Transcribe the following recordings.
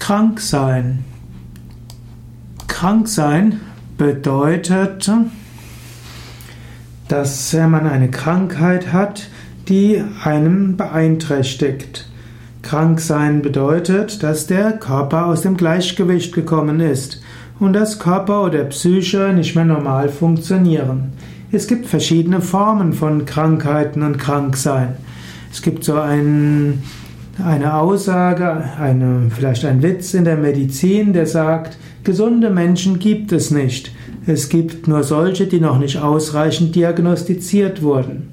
Krank sein. Krank sein bedeutet, dass man eine Krankheit hat, die einem beeinträchtigt. Krank sein bedeutet, dass der Körper aus dem Gleichgewicht gekommen ist und dass Körper oder Psyche nicht mehr normal funktionieren. Es gibt verschiedene Formen von Krankheiten und Kranksein. Es gibt so ein, eine Aussage, eine, vielleicht ein Witz in der Medizin, der sagt, gesunde Menschen gibt es nicht. Es gibt nur solche, die noch nicht ausreichend diagnostiziert wurden.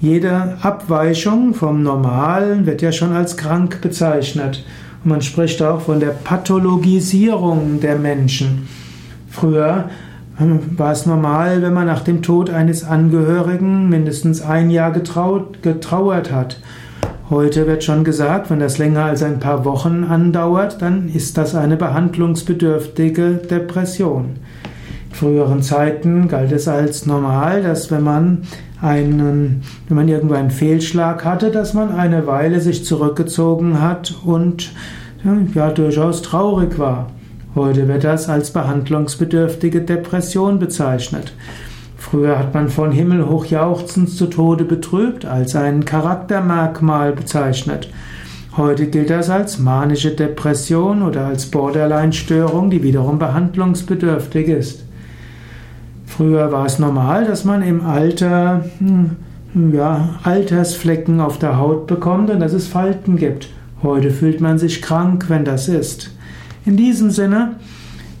Jede Abweichung vom Normalen wird ja schon als krank bezeichnet. Und man spricht auch von der Pathologisierung der Menschen. Früher war es normal, wenn man nach dem Tod eines Angehörigen mindestens ein Jahr getraut, getrauert hat. Heute wird schon gesagt, wenn das länger als ein paar Wochen andauert, dann ist das eine behandlungsbedürftige Depression. In früheren Zeiten galt es als normal, dass wenn man einen, wenn man irgendwo einen Fehlschlag hatte, dass man eine Weile sich zurückgezogen hat und ja durchaus traurig war. Heute wird das als behandlungsbedürftige Depression bezeichnet. Früher hat man von himmelhoch jauchzend zu Tode betrübt als ein Charaktermerkmal bezeichnet. Heute gilt das als manische Depression oder als Borderline-Störung, die wiederum behandlungsbedürftig ist. Früher war es normal, dass man im Alter hm, ja, Altersflecken auf der Haut bekommt und dass es Falten gibt. Heute fühlt man sich krank, wenn das ist. In diesem Sinne,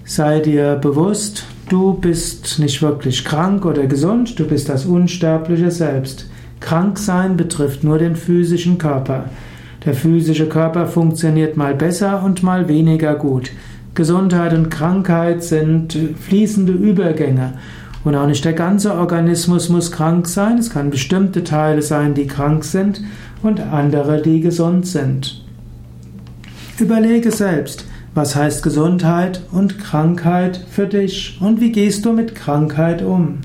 sei dir bewusst, du bist nicht wirklich krank oder gesund, du bist das unsterbliche Selbst. Kranksein betrifft nur den physischen Körper. Der physische Körper funktioniert mal besser und mal weniger gut. Gesundheit und Krankheit sind fließende Übergänge. Und auch nicht der ganze Organismus muss krank sein. Es kann bestimmte Teile sein, die krank sind und andere, die gesund sind. Überlege selbst, was heißt Gesundheit und Krankheit für dich und wie gehst du mit Krankheit um?